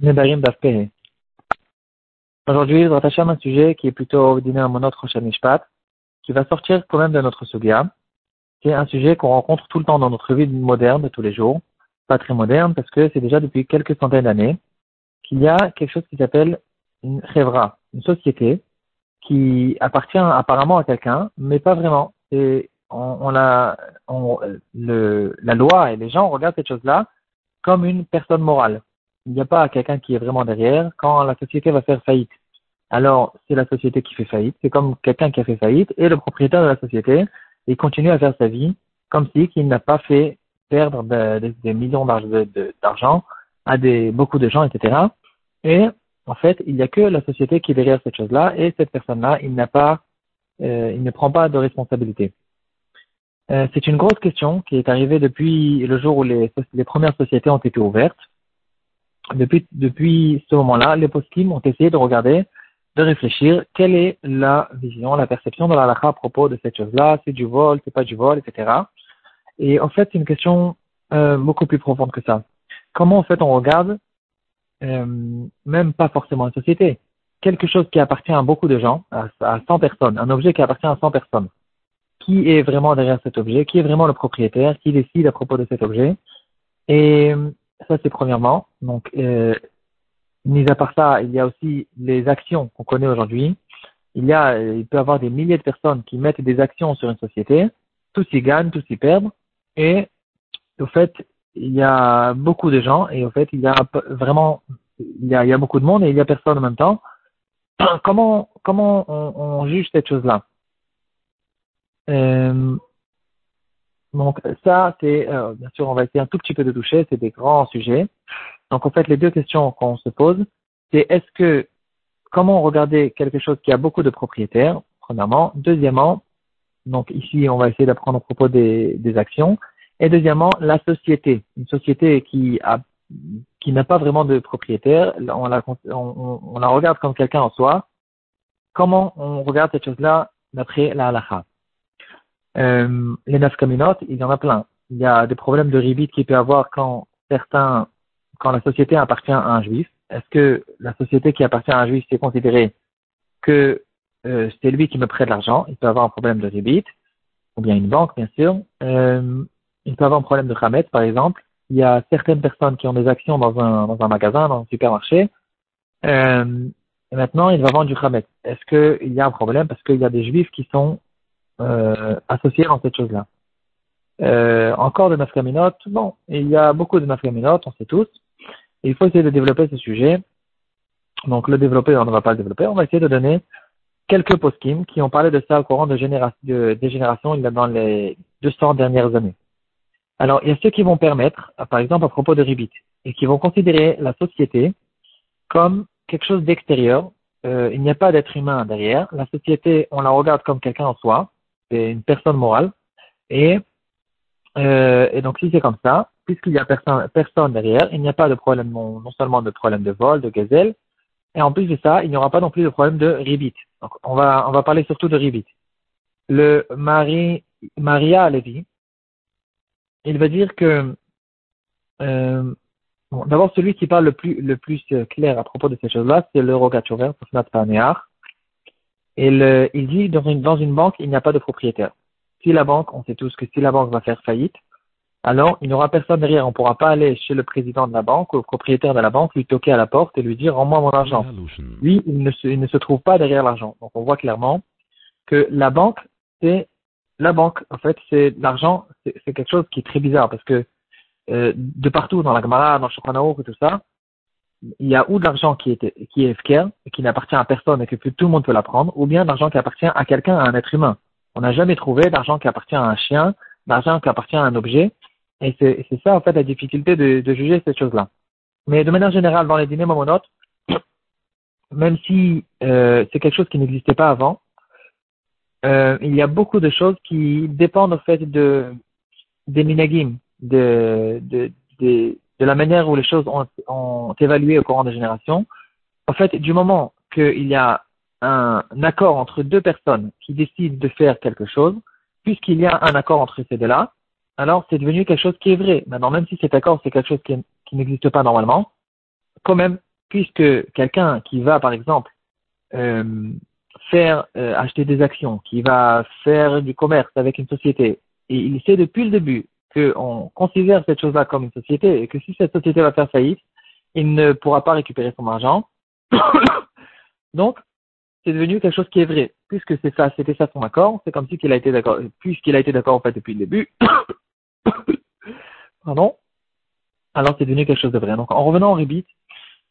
Nedarim d'Afpehe. Aujourd'hui, je vais un sujet qui est plutôt à mon autre Mishpat, qui va sortir quand même de notre Sugia. C'est un sujet qu'on rencontre tout le temps dans notre vie moderne de tous les jours. Pas très moderne parce que c'est déjà depuis quelques centaines d'années qu'il y a quelque chose qui s'appelle une Chevra, une société qui appartient apparemment à quelqu'un, mais pas vraiment. Et on, on on, le, la loi et les gens regardent cette chose-là comme une personne morale il n'y a pas quelqu'un qui est vraiment derrière quand la société va faire faillite. Alors, c'est la société qui fait faillite. C'est comme quelqu'un qui a fait faillite et le propriétaire de la société, il continue à faire sa vie comme si qu'il n'a pas fait perdre des millions d'argent à beaucoup de gens, etc. Et en fait, il n'y a que la société qui est derrière cette chose-là et cette personne-là, il n'a pas, euh, il ne prend pas de responsabilité. Euh, c'est une grosse question qui est arrivée depuis le jour où les premières sociétés ont été ouvertes depuis, depuis ce moment-là, les poskim ont essayé de regarder, de réfléchir, quelle est la vision, la perception de la à propos de cette chose-là, c'est du vol, c'est pas du vol, etc. Et en fait, c'est une question euh, beaucoup plus profonde que ça. Comment en fait on regarde, euh, même pas forcément une société, quelque chose qui appartient à beaucoup de gens, à, à 100 personnes, un objet qui appartient à 100 personnes. Qui est vraiment derrière cet objet? Qui est vraiment le propriétaire? Qui décide à propos de cet objet? Et ça, c'est premièrement. Donc, euh, mis à part ça, il y a aussi les actions qu'on connaît aujourd'hui. Il y a, il peut y avoir des milliers de personnes qui mettent des actions sur une société. Tous y gagnent, tous y perdent. Et, au fait, il y a beaucoup de gens et au fait, il y a vraiment, il y a, il y a beaucoup de monde et il y a personne en même temps. Comment, comment on, on juge cette chose-là? Euh, donc ça, c'est, euh, bien sûr, on va essayer un tout petit peu de toucher, c'est des grands sujets. Donc en fait, les deux questions qu'on se pose, c'est est-ce que, comment regarder quelque chose qui a beaucoup de propriétaires, premièrement. Deuxièmement, donc ici, on va essayer d'apprendre à propos des, des actions. Et deuxièmement, la société. Une société qui a qui n'a pas vraiment de propriétaire, on la, on, on la regarde comme quelqu'un en soi. Comment on regarde cette chose-là d'après la halakha? Euh, les nafkaminot, il y en a plein. Il y a des problèmes de ribit qu'il peut avoir quand certains, quand la société appartient à un juif. Est-ce que la société qui appartient à un juif, c'est considéré que euh, c'est lui qui me prête l'argent? Il peut avoir un problème de ribit, ou bien une banque, bien sûr. Euh, il peut avoir un problème de khamet, par exemple. Il y a certaines personnes qui ont des actions dans un, magasin, dans un supermarché. Et maintenant, il va vendre du khamet. Est-ce qu'il y a un problème? Parce qu'il y a des juifs qui sont euh, associés dans cette chose-là. Euh, encore de nafkaminot, bon, il y a beaucoup de nafkaminot, on sait tous. il faut essayer de développer ce sujet. Donc le développer, on ne va pas le développer, on va essayer de donner quelques poskim qui ont parlé de ça au courant de, génération, de, des générations il y a dans les 200 dernières années. Alors, il y a ceux qui vont permettre, par exemple à propos de Ribit, et qui vont considérer la société comme quelque chose d'extérieur. Euh, il n'y a pas d'être humain derrière. La société, on la regarde comme quelqu'un en soi une personne morale. Et, euh, et donc si c'est comme ça, puisqu'il n'y a personne, personne derrière, il n'y a pas de problème, non, seulement de problème de vol, de gazelle, et en plus de ça, il n'y aura pas non plus de problème de ribit. Donc on va, on va parler surtout de ribit. Le mari, Maria Levi, il va dire que euh, bon, d'abord celui qui parle le plus le plus clair à propos de ces choses-là, c'est le Rogachover, Sofnat Paneach, et le, il dit dans une, dans une banque, il n'y a pas de propriétaire. Si la banque, on sait tous que si la banque va faire faillite, alors il n'y aura personne derrière. On ne pourra pas aller chez le président de la banque ou au propriétaire de la banque, lui toquer à la porte et lui dire rends-moi mon argent. Lui, il ne, se, il ne se trouve pas derrière l'argent. Donc on voit clairement que la banque, c'est la banque. En fait, c'est l'argent, c'est quelque chose qui est très bizarre parce que euh, de partout dans la Gemara, dans le Shulchan et tout ça, il y a ou de l'argent qui est, qui est et qui n'appartient à personne et que tout le monde peut la prendre, ou bien de l'argent qui appartient à quelqu'un, à un être humain. On n'a jamais trouvé d'argent qui appartient à un chien, d'argent qui appartient à un objet. Et c'est ça, en fait, la difficulté de, de juger ces choses-là. Mais de manière générale, dans les dîners momonotes, même si euh, c'est quelque chose qui n'existait pas avant, euh, il y a beaucoup de choses qui dépendent, en fait, de, des minagim, de, de, de de la manière où les choses ont, ont évalué au courant des générations. En fait, du moment qu'il y a un, accord entre deux personnes qui décident de faire quelque chose, puisqu'il y a un accord entre ces deux-là, alors c'est devenu quelque chose qui est vrai. Maintenant, même si cet accord c'est quelque chose qui, n'existe pas normalement, quand même, puisque quelqu'un qui va, par exemple, euh, faire euh, acheter des actions, qui va faire du commerce avec une société, et il sait depuis le début qu'on considère cette chose-là comme une société et que si cette société va faire faillite, il ne pourra pas récupérer son argent. Donc, c'est devenu quelque chose qui est vrai. Puisque c'était ça son accord, c'est comme si qu'il a été d'accord, puisqu'il a été d'accord en fait depuis le début. Pardon. Alors c'est devenu quelque chose de vrai. Donc en revenant au ribit,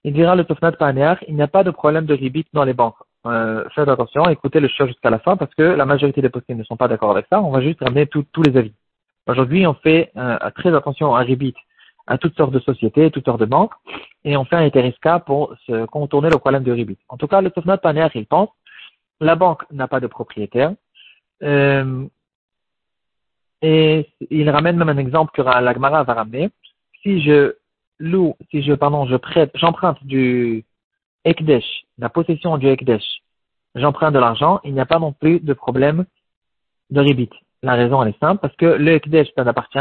il dira le Tofnat Paneach, il n'y a pas de problème de ribit dans les banques. Euh, faites attention, écoutez le show jusqu'à la fin parce que la majorité des postes ne sont pas d'accord avec ça. On va juste ramener tous les avis. Aujourd'hui, on fait euh, très attention à ribit à toutes sortes de sociétés, toutes sortes de banques, et on fait un Eteriska pour se contourner le problème de ribit. En tout cas, le Tofnat Paneach, il pense, la banque n'a pas de propriétaire, euh, et il ramène même un exemple que la Gemara va ramener. Si je loue, si je, pardon, je prête, j'emprunte du Ekdesh, la possession du Ekdesh, j'emprunte de l'argent, il n'y a pas non plus de problème de ribit. La raison, elle est simple, parce que le Ekdesh, ça n'appartient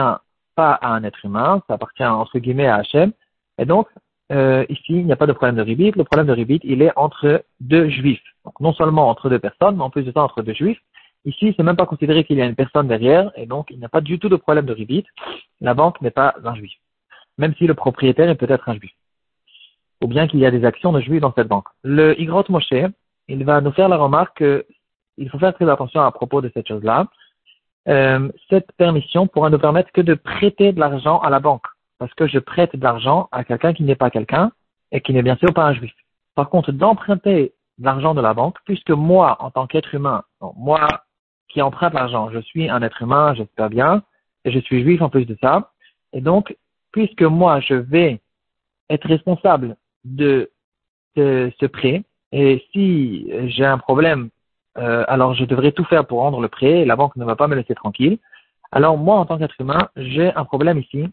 pas à un être humain, ça appartient entre guillemets à Hachem. Et donc, euh, ici, il n'y a pas de problème de ribit. Le problème de ribit, il est entre deux juifs. Donc, non seulement entre deux personnes, mais en plus de ça, entre deux juifs. Ici, c'est même pas considéré qu'il y a une personne derrière, et donc il n'y a pas du tout de problème de ribit. La banque n'est pas un juif. Même si le propriétaire est peut-être un juif. Ou bien qu'il y a des actions de juifs dans cette banque. Le Igrot Moshe, il va nous faire la remarque qu'il faut faire très attention à propos de cette chose-là. Euh, cette permission pourra nous permettre que de prêter de l'argent à la banque. Parce que je prête de l'argent à quelqu'un qui n'est pas quelqu'un et qui n'est bien sûr pas un juif. Par contre, d'emprunter de l'argent de la banque, puisque moi, en tant qu'être humain, moi qui emprunte l'argent, je suis un être humain, j'espère bien, et je suis juif en plus de ça. Et donc, puisque moi, je vais être responsable de ce prêt, et si j'ai un problème euh, alors je devrais tout faire pour rendre le prêt, la banque ne va pas me laisser tranquille. Alors moi, en tant qu'être humain, j'ai un problème ici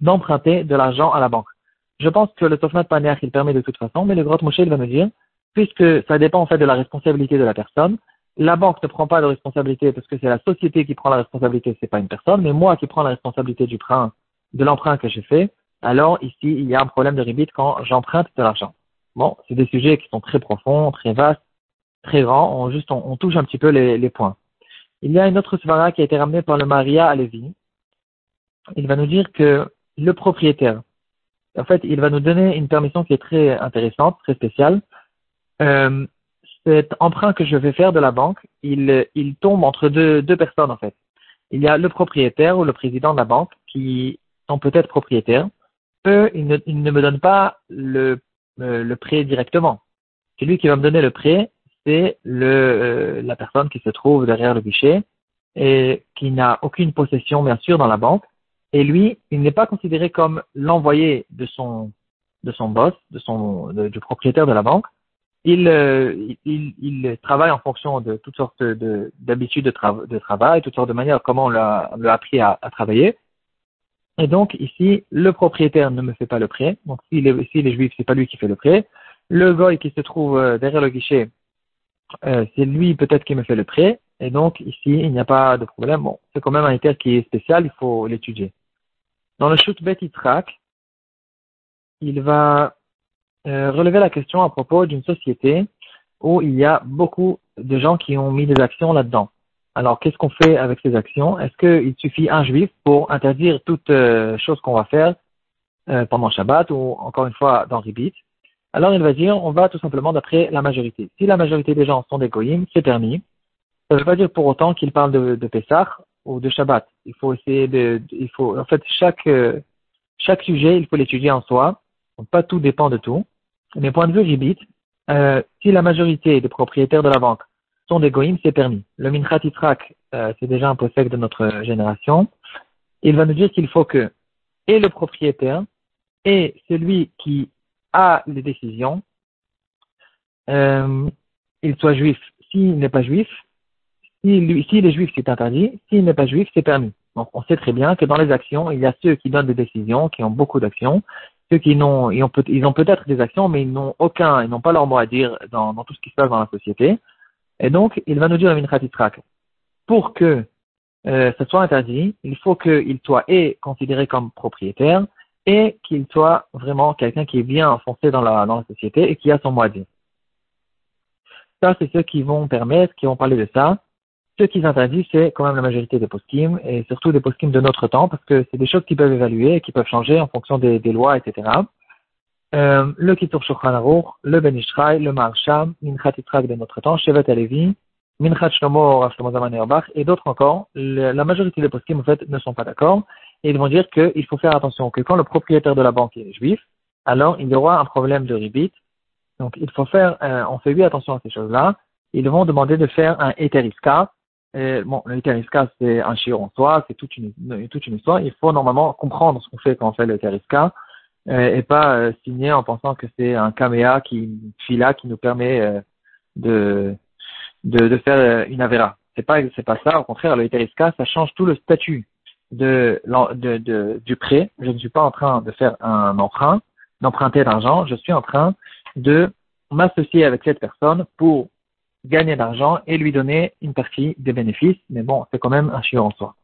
d'emprunter de l'argent à la banque. Je pense que le Tofnat Paner, il permet de toute façon, mais le Grotte Moshe, il va me dire, puisque ça dépend en fait de la responsabilité de la personne, la banque ne prend pas de responsabilité parce que c'est la société qui prend la responsabilité, c'est pas une personne, mais moi qui prends la responsabilité du train, de l'emprunt que j'ai fait, alors ici, il y a un problème de ribit quand j'emprunte de l'argent. Bon, c'est des sujets qui sont très profonds, très vastes, très grand, on, juste, on, touche un petit peu les, les, points. Il y a une autre svara qui a été ramenée par le Maria à Lévi. Il va nous dire que le propriétaire, en fait, il va nous donner une permission qui est très intéressante, très spéciale. Euh, cet emprunt que je vais faire de la banque, il, il tombe entre deux, deux personnes, en fait. Il y a le propriétaire ou le président de la banque qui sont peut-être propriétaires. Eux, ils ne, ils ne me donnent pas le, euh, le prêt directement. C'est lui qui va me donner le prêt c'est le, euh, la personne qui se trouve derrière le guichet et qui n'a aucune possession, bien sûr, dans la banque. Et lui, il n'est pas considéré comme l'envoyé de son, de son boss, de son, du propriétaire de la banque. Il, euh, il, il, travaille en fonction de toutes sortes d'habitudes de, de, de, travail, toutes sortes de manières comment on l'a appris à, à, travailler. Et donc, ici, le propriétaire ne me fait pas le prêt. Donc, s'il est, s'il est juif, c'est pas lui qui fait le prêt. Le goy qui se trouve euh, derrière le guichet, euh, c'est lui peut-être qui me fait le prêt, et donc ici, il n'y a pas de problème. Bon, c'est quand même un éther qui est spécial, il faut l'étudier. Dans le Shutbet Itrak, il va euh, relever la question à propos d'une société où il y a beaucoup de gens qui ont mis des actions là-dedans. Alors, qu'est-ce qu'on fait avec ces actions? Est-ce qu'il suffit un juif pour interdire toute euh, chose qu'on va faire pendant Shabbat ou encore une fois dans Ribit? Alors il va dire, on va tout simplement d'après la majorité. Si la majorité des gens sont des goyim, c'est permis. Ça ne veut pas dire pour autant qu'ils parlent de, de Pessah ou de Shabbat. Il faut essayer de, il faut, en fait, chaque, euh, chaque sujet, il faut l'étudier en soi. Donc, pas tout dépend de tout. Mais point de vue ribit, euh, si la majorité des propriétaires de la banque sont des goyim, c'est permis. Le Minchat Itrak, euh, c'est déjà un possède de notre génération. Il va nous dire qu'il faut que et le propriétaire et celui qui a les décisions, euh, il soit juif. S'il n'est pas juif, s'il si est juif, c'est interdit. S'il n'est pas juif, c'est permis. Donc, on sait très bien que dans les actions, il y a ceux qui donnent des décisions, qui ont beaucoup d'actions, ceux qui n'ont, ils ont, peut-être des actions, mais ils n'ont aucun, ils n'ont pas leur mot à dire dans, tout ce qui se passe dans la société. Et donc, il va nous dire à Minchati pour que euh, ce soit interdit, il faut qu'il soit et considéré comme propriétaire et qu'il soit vraiment quelqu'un qui est bien enfoncé dans la, dans la société et qui a son moitié. Ça, c'est ceux qui vont permettre, qui vont parler de ça. Ce qu'ils interdisent, c'est quand même la majorité des poskim, et surtout des poskim de notre temps, parce que c'est des choses qui peuvent évaluer qui peuvent changer en fonction des, des lois, etc. Euh, le Kitur Shulchan Aruch, le Ben Ishraï, le Marsham, Minchat Yitzhak de notre temps, Shevet Alevi, Minchat Shlomo, Rav Shlomo Zaman et d'autres encore. la majorité des poskim, en fait, ne sont pas d'accord, et ils vont dire qu'il faut faire attention que quand le propriétaire de la banque est juif, alors il y aura un problème de ribit. Donc il faut faire, euh, on fait bien attention à ces choses-là. Ils vont demander de faire un eteriska. bon, le eteriska c'est un chiot en soi, c'est toute une, toute une histoire. Il faut normalement comprendre ce qu'on fait quand on fait le eteriska euh, et pas euh, signer en pensant que c'est un caméa qui, fila qui nous permet euh, de, de, de faire une avera. C'est pas, c'est pas ça. Au contraire, le eteriska, ça change tout le statut de, de, de, du prêt. Je ne suis pas en train de faire un emprunt, d'emprunter l'argent. Je suis en train de m'associer avec cette personne pour gagner d'argent et lui donner une partie des bénéfices. Mais bon, c'est quand même un chiot en soi.